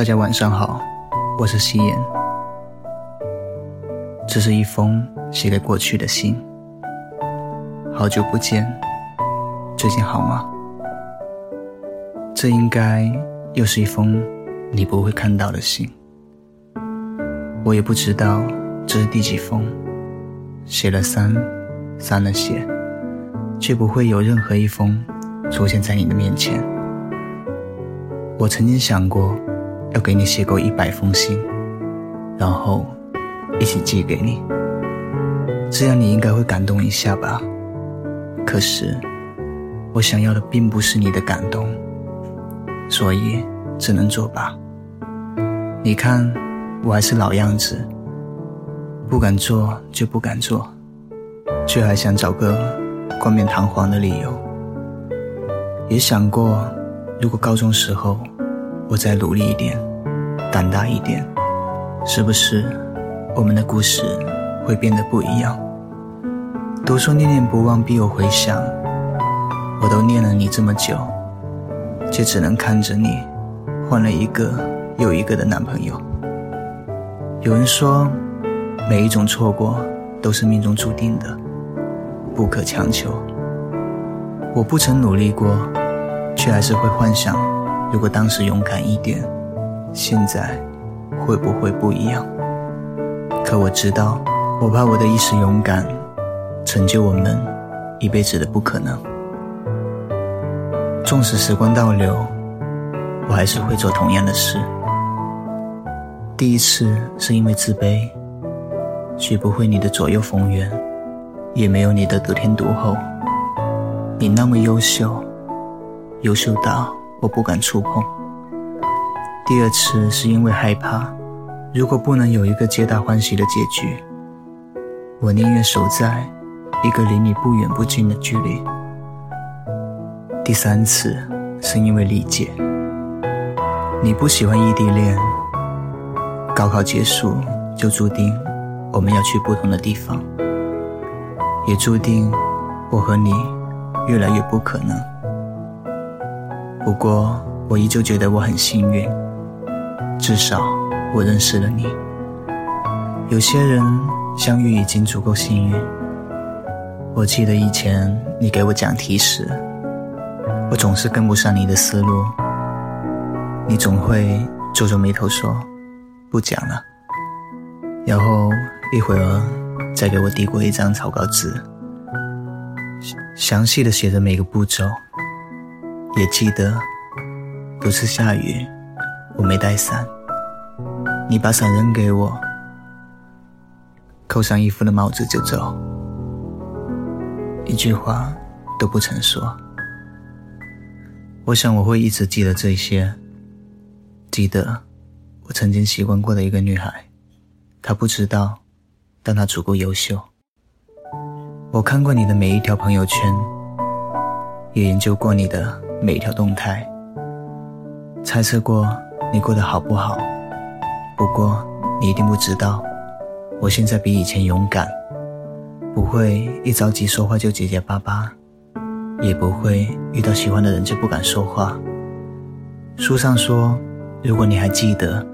大家晚上好，我是夕颜。这是一封写给过去的信。好久不见，最近好吗？这应该又是一封你不会看到的信。我也不知道这是第几封，写了三，删了写，却不会有任何一封出现在你的面前。我曾经想过。要给你写够一百封信，然后一起寄给你，这样你应该会感动一下吧。可是我想要的并不是你的感动，所以只能作罢。你看，我还是老样子，不敢做就不敢做，却还想找个冠冕堂皇的理由。也想过，如果高中时候。我再努力一点，胆大一点，是不是我们的故事会变得不一样？都说念念不忘必有回响，我都念了你这么久，却只能看着你换了一个又一个的男朋友。有人说，每一种错过都是命中注定的，不可强求。我不曾努力过，却还是会幻想。如果当时勇敢一点，现在会不会不一样？可我知道，我怕我的一时勇敢，成就我们一辈子的不可能。纵使时光倒流，我还是会做同样的事。第一次是因为自卑，学不会你的左右逢源，也没有你的得天独厚。你那么优秀，优秀到。我不敢触碰。第二次是因为害怕，如果不能有一个皆大欢喜的结局，我宁愿守在一个离你不远不近的距离。第三次是因为理解，你不喜欢异地恋，高考结束就注定我们要去不同的地方，也注定我和你越来越不可能。不过，我依旧觉得我很幸运，至少我认识了你。有些人相遇已经足够幸运。我记得以前你给我讲题时，我总是跟不上你的思路，你总会皱皱眉头说不讲了，然后一会儿再给我递过一张草稿纸，详细的写着每个步骤。也记得，不是下雨，我没带伞，你把伞扔给我，扣上衣服的帽子就走，一句话都不曾说。我想我会一直记得这些，记得我曾经喜欢过的一个女孩，她不知道，但她足够优秀。我看过你的每一条朋友圈，也研究过你的。每条动态，猜测过你过得好不好。不过你一定不知道，我现在比以前勇敢，不会一着急说话就结结巴巴，也不会遇到喜欢的人就不敢说话。书上说，如果你还记得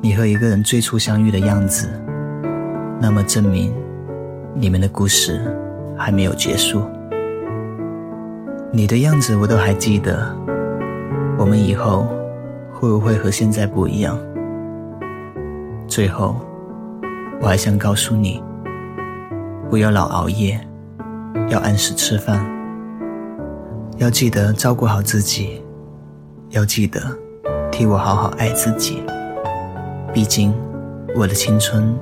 你和一个人最初相遇的样子，那么证明你们的故事还没有结束。你的样子我都还记得，我们以后会不会和现在不一样？最后，我还想告诉你，不要老熬夜，要按时吃饭，要记得照顾好自己，要记得替我好好爱自己。毕竟，我的青春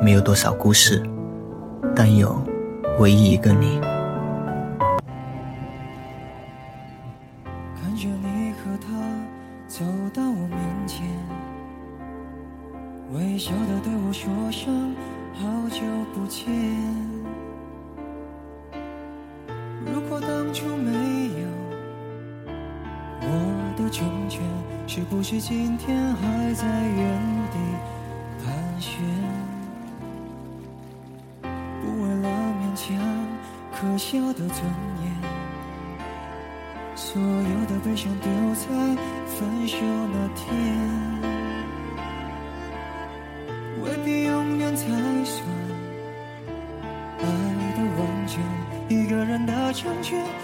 没有多少故事，但有唯一一个你。就没有我的成全，是不是今天还在原地盘旋？不为了勉强可笑的尊严。所有的悲伤丢在分手那天，未必永远才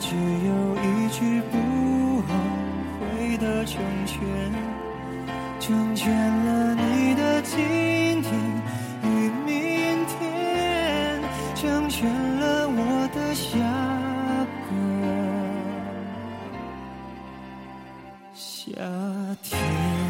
只有一句不后悔的成全，成全了你的今天与明天，成全了我的下个夏天。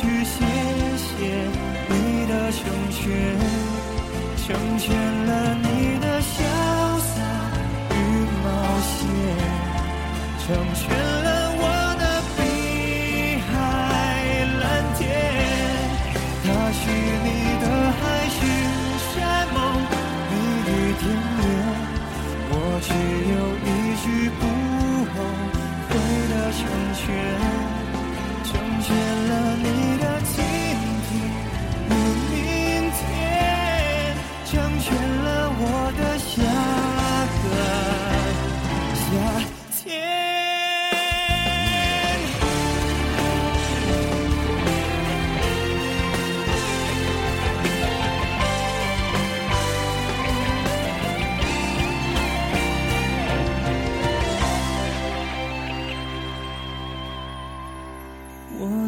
去谢谢你的成全，成全了你的潇洒与冒险，成全